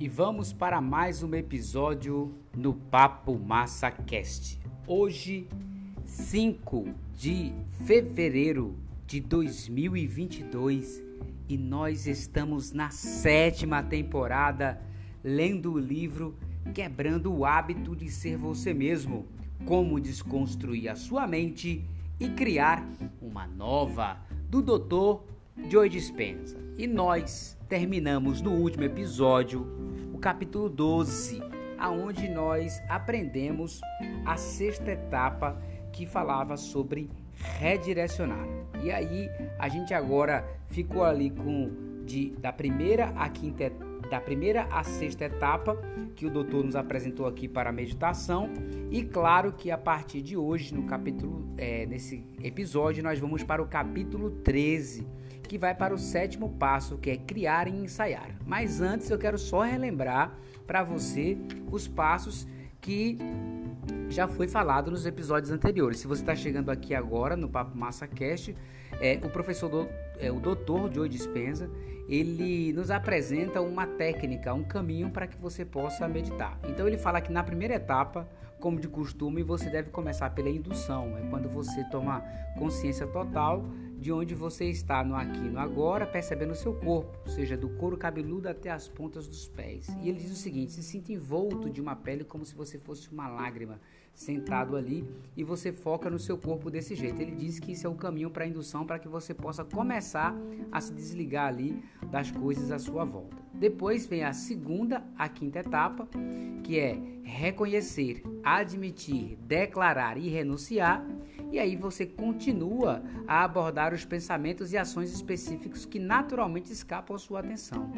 e vamos para mais um episódio no Papo Massa Cast. Hoje, 5 de fevereiro de 2022 e nós estamos na sétima temporada lendo o livro Quebrando o Hábito de Ser Você Mesmo Como Desconstruir a Sua Mente e Criar uma Nova, do Dr. Joe Dispenza. E nós terminamos no último episódio capítulo 12, aonde nós aprendemos a sexta etapa que falava sobre redirecionar. E aí a gente agora ficou ali com de da primeira à quinta da primeira à sexta etapa que o doutor nos apresentou aqui para a meditação e claro que a partir de hoje no capítulo é, nesse episódio nós vamos para o capítulo 13 que vai para o sétimo passo, que é criar e ensaiar. Mas antes eu quero só relembrar para você os passos que já foi falado nos episódios anteriores. Se você está chegando aqui agora no Papo Massa Cast, é, o professor, do, é, o doutor Joe Dispenza, ele nos apresenta uma técnica, um caminho para que você possa meditar. Então ele fala que na primeira etapa, como de costume, você deve começar pela indução, é quando você toma consciência total de onde você está no aqui no agora, percebendo o seu corpo, seja do couro cabeludo até as pontas dos pés. E ele diz o seguinte: se sinta envolto de uma pele como se você fosse uma lágrima sentado ali e você foca no seu corpo desse jeito. Ele diz que isso é o caminho para a indução para que você possa começar a se desligar ali das coisas à sua volta. Depois vem a segunda, a quinta etapa, que é reconhecer, admitir, declarar e renunciar. E aí você continua a abordar os pensamentos e ações específicos que naturalmente escapam à sua atenção,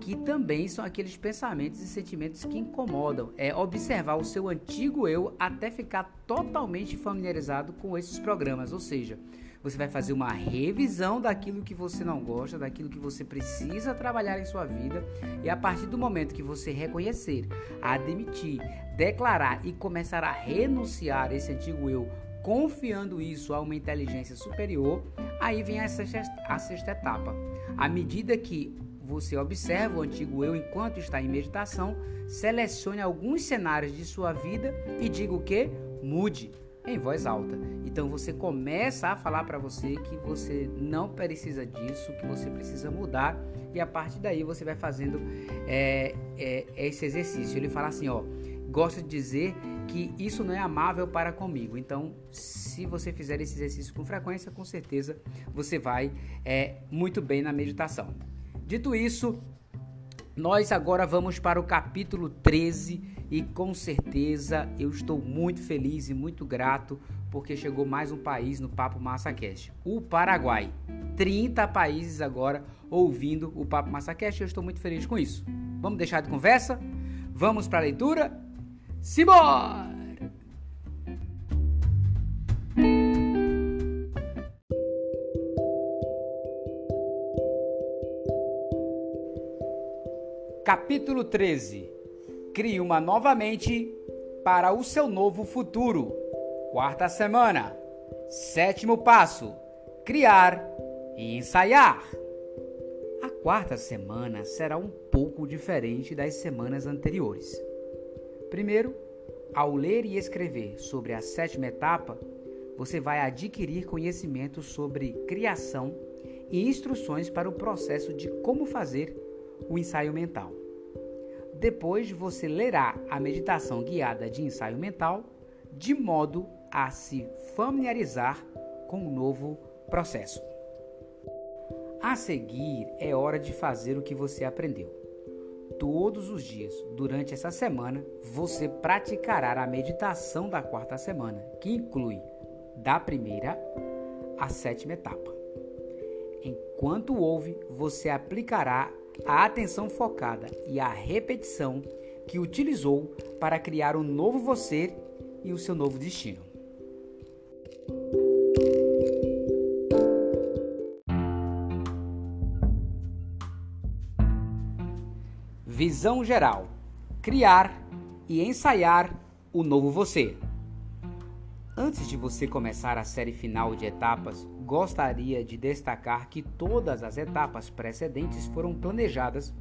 que também são aqueles pensamentos e sentimentos que incomodam. É observar o seu antigo eu até ficar totalmente familiarizado com esses programas, ou seja, você vai fazer uma revisão daquilo que você não gosta, daquilo que você precisa trabalhar em sua vida, e a partir do momento que você reconhecer, admitir, declarar e começar a renunciar esse antigo eu, confiando isso a uma inteligência superior, aí vem a sexta, a sexta etapa. À medida que você observa o antigo eu enquanto está em meditação, selecione alguns cenários de sua vida e diga o que? Mude em voz alta. Então você começa a falar para você que você não precisa disso, que você precisa mudar e a partir daí você vai fazendo é, é, esse exercício. Ele fala assim, ó, gosta de dizer que isso não é amável para comigo. Então, se você fizer esse exercício com frequência, com certeza você vai é, muito bem na meditação. Dito isso, nós agora vamos para o capítulo 13 e com certeza eu estou muito feliz e muito grato porque chegou mais um país no Papo MassaCast, o Paraguai. 30 países agora ouvindo o Papo MassaCast e eu estou muito feliz com isso. Vamos deixar de conversa? Vamos para a leitura? Simbora! Capítulo 13 Crie uma nova mente para o seu novo futuro. Quarta semana. Sétimo passo: criar e ensaiar. A quarta semana será um pouco diferente das semanas anteriores. Primeiro, ao ler e escrever sobre a sétima etapa, você vai adquirir conhecimento sobre criação e instruções para o processo de como fazer o ensaio mental. Depois você lerá a meditação guiada de ensaio mental, de modo a se familiarizar com o novo processo. A seguir, é hora de fazer o que você aprendeu. Todos os dias, durante essa semana, você praticará a meditação da quarta semana, que inclui da primeira à sétima etapa. Enquanto ouve, você aplicará a atenção focada e a repetição que utilizou para criar um novo você e o seu novo destino. Visão geral: criar e ensaiar o novo você. Antes de você começar a série final de etapas, gostaria de destacar que todas as etapas precedentes foram planejadas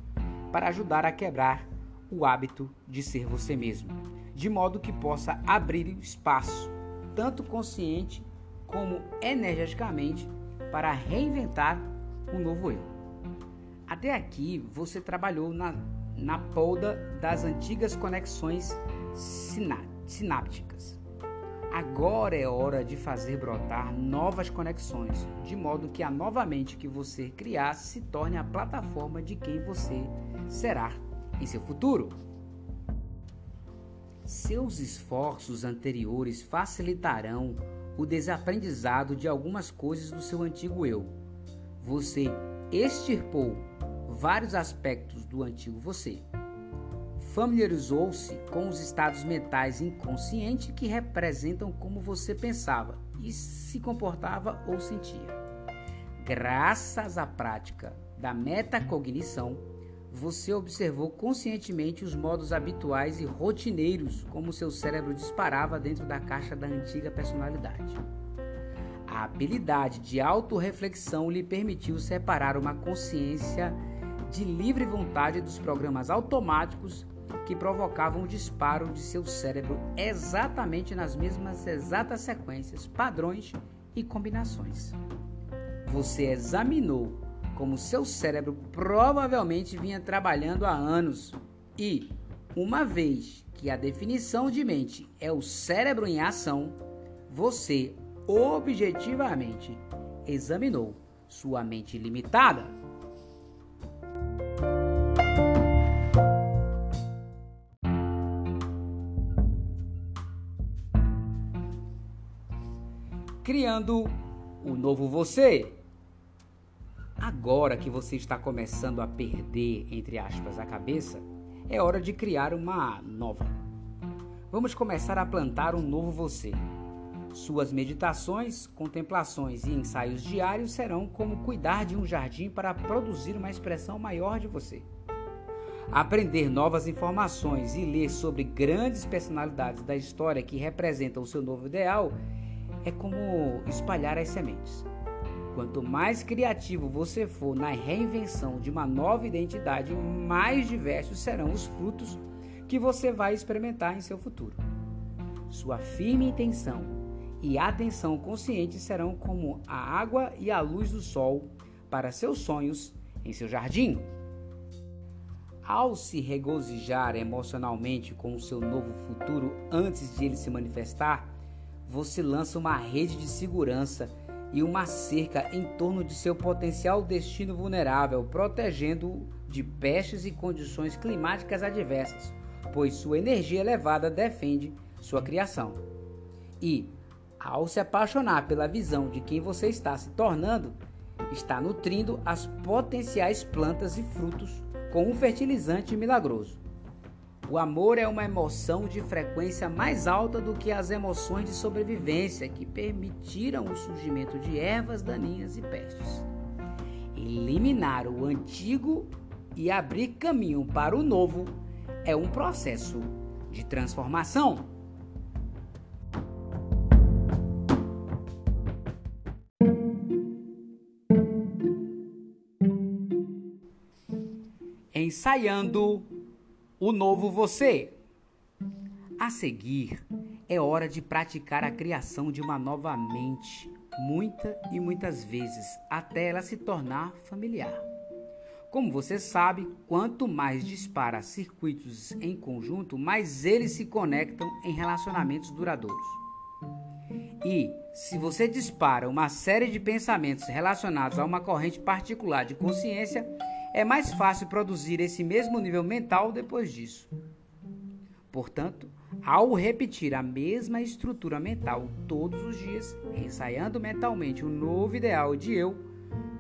para ajudar a quebrar o hábito de ser você mesmo, de modo que possa abrir espaço, tanto consciente como energeticamente, para reinventar um novo eu. Até aqui você trabalhou na, na polda das antigas conexões sinápticas. Agora é hora de fazer brotar novas conexões, de modo que a nova mente que você criar se torne a plataforma de quem você será em seu futuro. Seus esforços anteriores facilitarão o desaprendizado de algumas coisas do seu antigo eu. Você extirpou vários aspectos do antigo você. Familiarizou-se com os estados mentais inconscientes que representam como você pensava e se comportava ou sentia. Graças à prática da metacognição, você observou conscientemente os modos habituais e rotineiros como seu cérebro disparava dentro da caixa da antiga personalidade. A habilidade de autorreflexão lhe permitiu separar uma consciência de livre vontade dos programas automáticos que provocavam o disparo de seu cérebro exatamente nas mesmas exatas sequências, padrões e combinações. Você examinou como seu cérebro provavelmente vinha trabalhando há anos e, uma vez que a definição de mente é o cérebro em ação, você objetivamente examinou sua mente limitada criando o novo você. Agora que você está começando a perder, entre aspas, a cabeça, é hora de criar uma nova. Vamos começar a plantar um novo você. Suas meditações, contemplações e ensaios diários serão como cuidar de um jardim para produzir uma expressão maior de você. Aprender novas informações e ler sobre grandes personalidades da história que representam o seu novo ideal é como espalhar as sementes. Quanto mais criativo você for na reinvenção de uma nova identidade, mais diversos serão os frutos que você vai experimentar em seu futuro. Sua firme intenção e atenção consciente serão como a água e a luz do sol para seus sonhos em seu jardim. Ao se regozijar emocionalmente com o seu novo futuro antes de ele se manifestar, você lança uma rede de segurança e uma cerca em torno de seu potencial destino vulnerável, protegendo-o de pestes e condições climáticas adversas, pois sua energia elevada defende sua criação. E, ao se apaixonar pela visão de quem você está se tornando, está nutrindo as potenciais plantas e frutos com um fertilizante milagroso. O amor é uma emoção de frequência mais alta do que as emoções de sobrevivência que permitiram o surgimento de ervas daninhas e pestes. Eliminar o antigo e abrir caminho para o novo é um processo de transformação. Ensaiando o novo você. A seguir, é hora de praticar a criação de uma nova mente, muita e muitas vezes, até ela se tornar familiar. Como você sabe, quanto mais dispara circuitos em conjunto, mais eles se conectam em relacionamentos duradouros. E se você dispara uma série de pensamentos relacionados a uma corrente particular de consciência, é mais fácil produzir esse mesmo nível mental depois disso. Portanto, ao repetir a mesma estrutura mental todos os dias, ensaiando mentalmente um novo ideal de eu,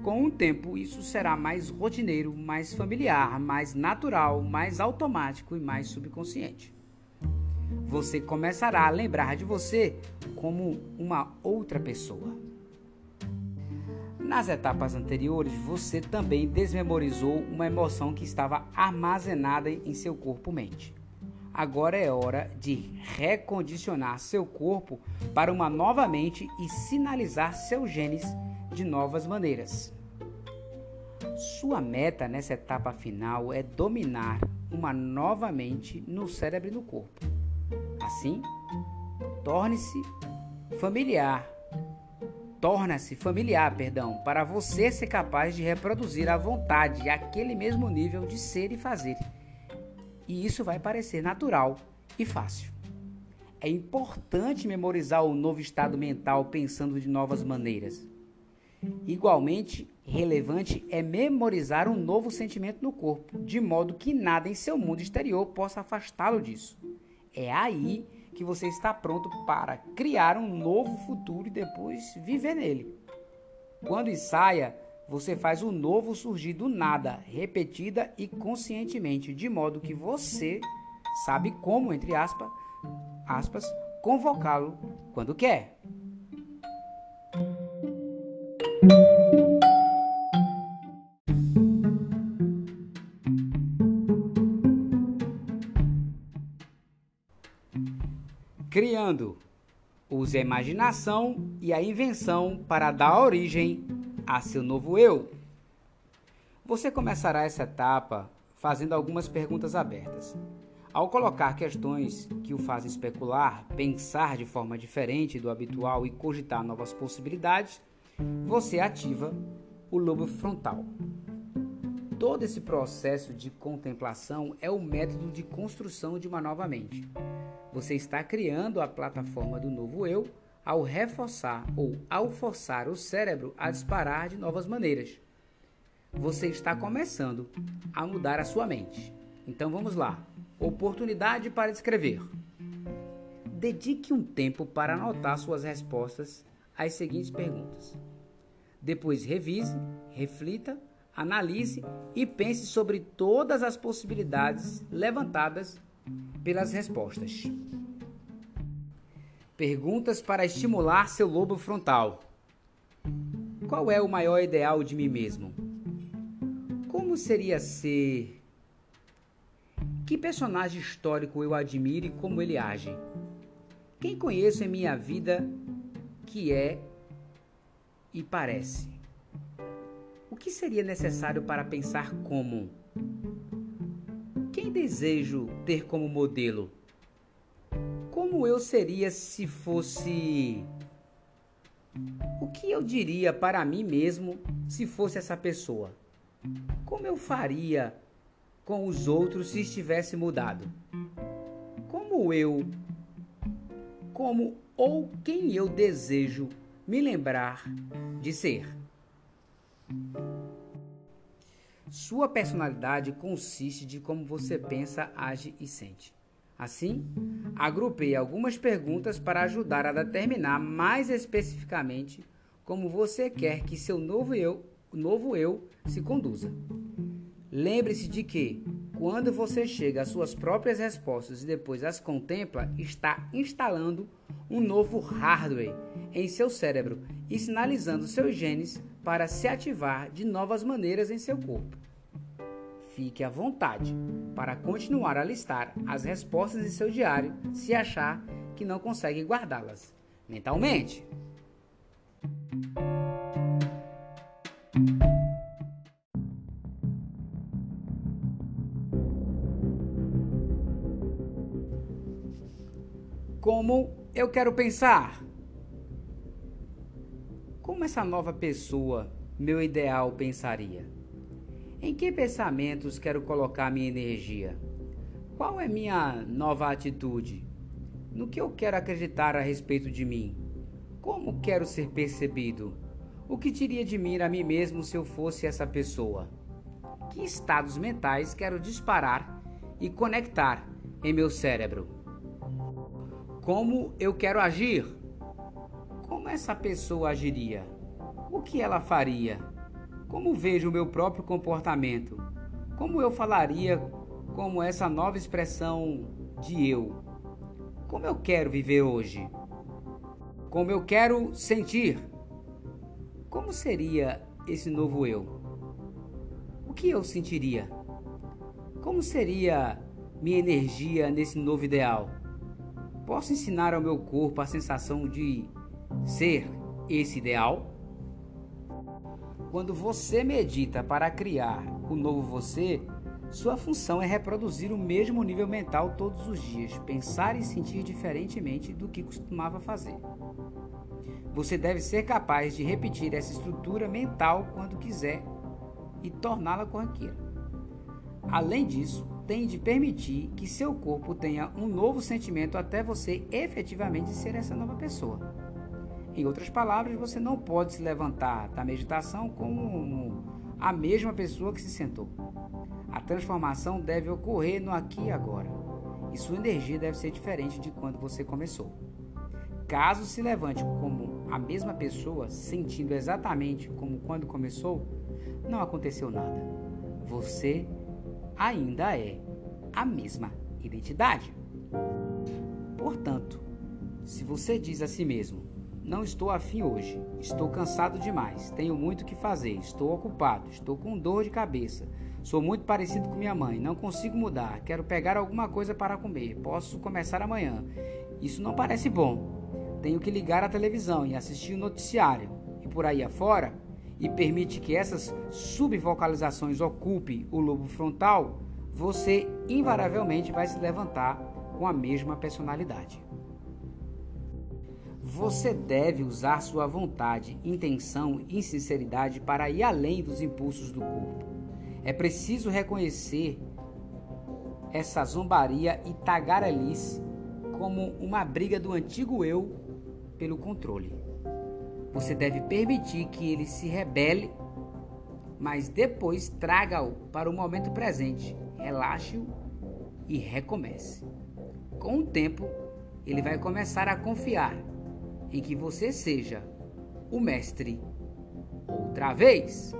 com o tempo isso será mais rotineiro, mais familiar, mais natural, mais automático e mais subconsciente. Você começará a lembrar de você como uma outra pessoa. Nas etapas anteriores, você também desmemorizou uma emoção que estava armazenada em seu corpo-mente. Agora é hora de recondicionar seu corpo para uma nova mente e sinalizar seus genes de novas maneiras. Sua meta nessa etapa final é dominar uma nova mente no cérebro e no corpo. Assim, torne-se familiar. Torna-se familiar, perdão, para você ser capaz de reproduzir à vontade aquele mesmo nível de ser e fazer. E isso vai parecer natural e fácil. É importante memorizar o novo estado mental pensando de novas maneiras. Igualmente relevante é memorizar um novo sentimento no corpo, de modo que nada em seu mundo exterior possa afastá-lo disso. É aí que você está pronto para criar um novo futuro e depois viver nele. Quando ensaia, você faz o novo surgir do nada, repetida e conscientemente, de modo que você sabe como, entre aspas, aspas convocá-lo quando quer. Criando. Use a imaginação e a invenção para dar origem a seu novo eu. Você começará essa etapa fazendo algumas perguntas abertas. Ao colocar questões que o fazem especular, pensar de forma diferente do habitual e cogitar novas possibilidades, você ativa o lobo frontal. Todo esse processo de contemplação é o método de construção de uma nova mente. Você está criando a plataforma do novo eu ao reforçar ou ao forçar o cérebro a disparar de novas maneiras. Você está começando a mudar a sua mente. Então vamos lá. Oportunidade para escrever. Dedique um tempo para anotar suas respostas às seguintes perguntas. Depois revise, reflita, analise e pense sobre todas as possibilidades levantadas pelas respostas. Perguntas para estimular seu lobo frontal. Qual é o maior ideal de mim mesmo? Como seria ser? Que personagem histórico eu admiro e como ele age? Quem conheço em minha vida que é e parece? O que seria necessário para pensar como? Desejo ter como modelo? Como eu seria se fosse. O que eu diria para mim mesmo se fosse essa pessoa? Como eu faria com os outros se estivesse mudado? Como eu. Como ou quem eu desejo me lembrar de ser? Sua personalidade consiste de como você pensa, age e sente. Assim, agrupei algumas perguntas para ajudar a determinar mais especificamente como você quer que seu novo eu, novo eu se conduza. Lembre-se de que, quando você chega às suas próprias respostas e depois as contempla, está instalando um novo hardware em seu cérebro e sinalizando seus genes para se ativar de novas maneiras em seu corpo. Fique à vontade para continuar a listar as respostas em seu diário se achar que não consegue guardá-las mentalmente. Como eu quero pensar? Como essa nova pessoa, meu ideal, pensaria? Em que pensamentos quero colocar minha energia? Qual é minha nova atitude? No que eu quero acreditar a respeito de mim? Como quero ser percebido? O que diria de mim a mim mesmo se eu fosse essa pessoa? Que estados mentais quero disparar e conectar em meu cérebro? Como eu quero agir? Como essa pessoa agiria? O que ela faria? Como vejo o meu próprio comportamento? Como eu falaria como essa nova expressão de eu? Como eu quero viver hoje? Como eu quero sentir? Como seria esse novo eu? O que eu sentiria? Como seria minha energia nesse novo ideal? Posso ensinar ao meu corpo a sensação de ser esse ideal? Quando você medita para criar o novo você, Sua função é reproduzir o mesmo nível mental todos os dias, pensar e sentir diferentemente do que costumava fazer. Você deve ser capaz de repetir essa estrutura mental quando quiser e torná-la corriqueira. Além disso, tem de permitir que seu corpo tenha um novo sentimento até você efetivamente ser essa nova pessoa. Em outras palavras, você não pode se levantar da meditação como a mesma pessoa que se sentou. A transformação deve ocorrer no aqui e agora, e sua energia deve ser diferente de quando você começou. Caso se levante como a mesma pessoa, sentindo exatamente como quando começou, não aconteceu nada. Você ainda é a mesma identidade. Portanto, se você diz a si mesmo: Não estou afim hoje, estou cansado demais, tenho muito que fazer, estou ocupado, estou com dor de cabeça, sou muito parecido com minha mãe, não consigo mudar, quero pegar alguma coisa para comer, posso começar amanhã. Isso não parece bom. Tenho que ligar a televisão e assistir o noticiário. E por aí afora? E permite que essas subvocalizações ocupem o lobo frontal, você invariavelmente vai se levantar com a mesma personalidade. Você deve usar sua vontade, intenção e sinceridade para ir além dos impulsos do corpo. É preciso reconhecer essa zombaria e tagarelice como uma briga do antigo eu pelo controle. Você deve permitir que ele se rebele, mas depois traga-o para o momento presente. Relaxe-o e recomece. Com o tempo, ele vai começar a confiar em que você seja o mestre outra vez.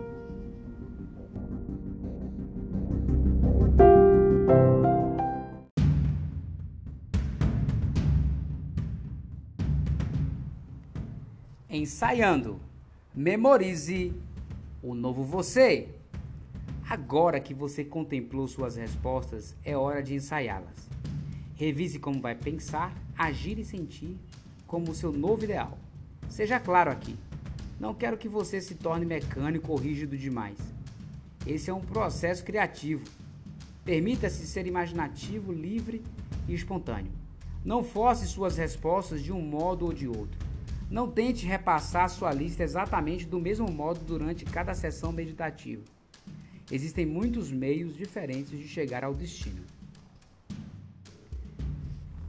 ensaiando. Memorize o novo você. Agora que você contemplou suas respostas, é hora de ensaiá-las. Revise como vai pensar, agir e sentir como seu novo ideal. Seja claro aqui. Não quero que você se torne mecânico ou rígido demais. Esse é um processo criativo. Permita-se ser imaginativo, livre e espontâneo. Não force suas respostas de um modo ou de outro. Não tente repassar sua lista exatamente do mesmo modo durante cada sessão meditativa. Existem muitos meios diferentes de chegar ao destino.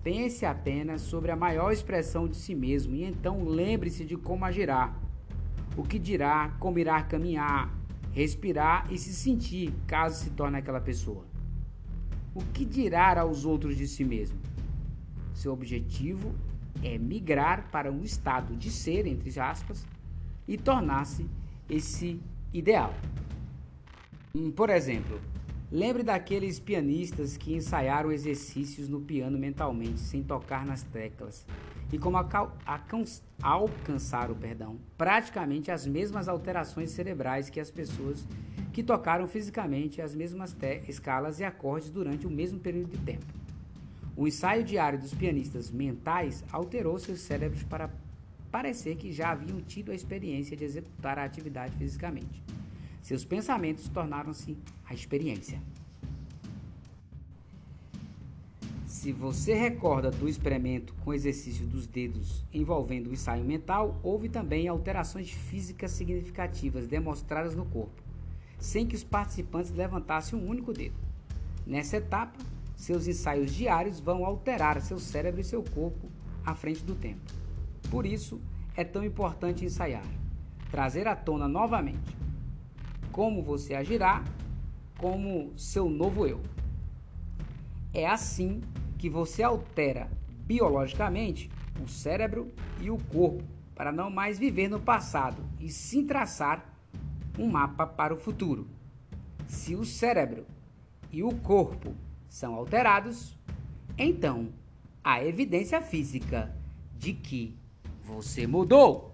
Pense apenas sobre a maior expressão de si mesmo e então lembre-se de como agirá, o que dirá, como irá caminhar, respirar e se sentir caso se torne aquela pessoa. O que dirá aos outros de si mesmo? Seu objetivo é migrar para um estado de ser, entre aspas, e tornar-se esse ideal. Hum, por exemplo, lembre daqueles pianistas que ensaiaram exercícios no piano mentalmente, sem tocar nas teclas, e como alcançaram perdão, praticamente as mesmas alterações cerebrais que as pessoas que tocaram fisicamente as mesmas escalas e acordes durante o mesmo período de tempo. O ensaio diário dos pianistas mentais alterou seus cérebros para parecer que já haviam tido a experiência de executar a atividade fisicamente. Seus pensamentos tornaram-se a experiência. Se você recorda do experimento com exercício dos dedos envolvendo o ensaio mental, houve também alterações físicas significativas demonstradas no corpo, sem que os participantes levantassem um único dedo. Nessa etapa, seus ensaios diários vão alterar seu cérebro e seu corpo à frente do tempo. Por isso, é tão importante ensaiar, trazer à tona novamente como você agirá como seu novo eu. É assim que você altera biologicamente o cérebro e o corpo para não mais viver no passado e sim traçar um mapa para o futuro. Se o cérebro e o corpo são alterados, então há evidência física de que você mudou.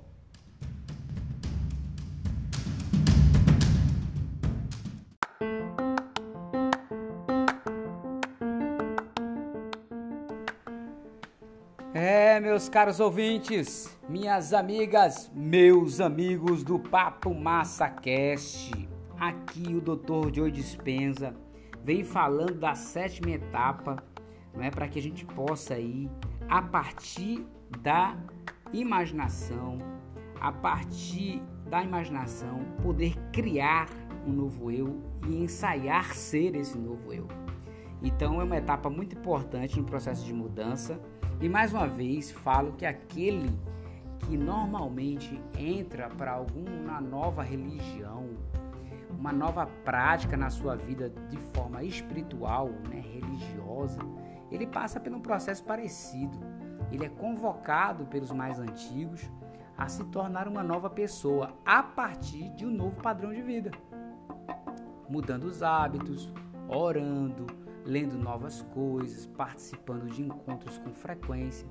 É, meus caros ouvintes, minhas amigas, meus amigos do Papo Massa Cast, aqui o Dr. Joe Dispenza vem falando da sétima etapa, não é para que a gente possa ir a partir da imaginação, a partir da imaginação, poder criar um novo eu e ensaiar ser esse novo eu. Então é uma etapa muito importante no processo de mudança. E mais uma vez falo que aquele que normalmente entra para alguma nova religião, uma nova prática na sua vida de forma espiritual, né, religiosa, ele passa por um processo parecido. Ele é convocado pelos mais antigos a se tornar uma nova pessoa a partir de um novo padrão de vida, mudando os hábitos, orando, lendo novas coisas, participando de encontros com frequência,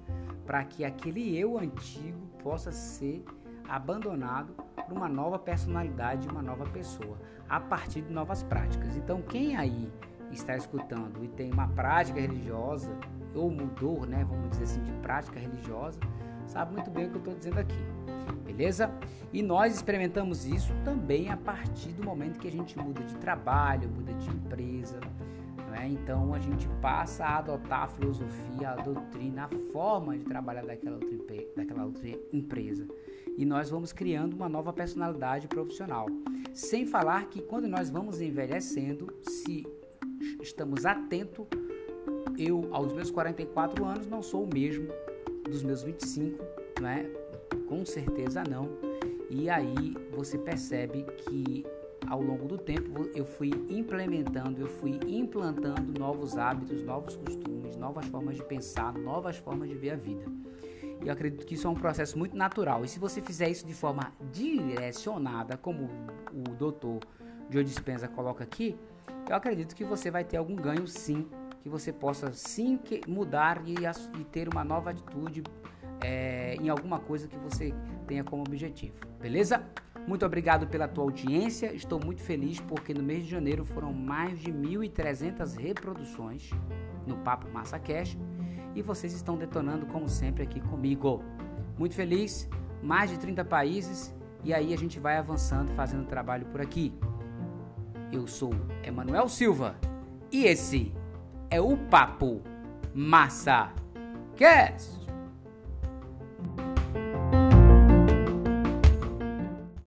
para que aquele eu antigo possa ser abandonado por uma nova personalidade, uma nova pessoa, a partir de novas práticas. Então, quem aí está escutando e tem uma prática religiosa ou mudou, né, vamos dizer assim, de prática religiosa, sabe muito bem o que eu estou dizendo aqui, beleza? E nós experimentamos isso também a partir do momento que a gente muda de trabalho, muda de empresa, né? Então a gente passa a adotar a filosofia, a doutrina, a forma de trabalhar daquela outra, daquela outra empresa. E nós vamos criando uma nova personalidade profissional. Sem falar que quando nós vamos envelhecendo, se estamos atentos, eu aos meus 44 anos não sou o mesmo dos meus 25, né? Com certeza não. E aí você percebe que ao longo do tempo eu fui implementando, eu fui implantando novos hábitos, novos costumes, novas formas de pensar, novas formas de ver a vida. Eu acredito que isso é um processo muito natural. E se você fizer isso de forma direcionada, como o doutor Joe Dispenza coloca aqui, eu acredito que você vai ter algum ganho sim, que você possa sim mudar e, e ter uma nova atitude é, em alguma coisa que você tenha como objetivo. Beleza? Muito obrigado pela tua audiência. Estou muito feliz porque no mês de janeiro foram mais de 1.300 reproduções no Papo Massa Cash e vocês estão detonando como sempre aqui comigo. Muito feliz, mais de 30 países e aí a gente vai avançando fazendo trabalho por aqui. Eu sou Emanuel Silva e esse é o Papo Massa Cast.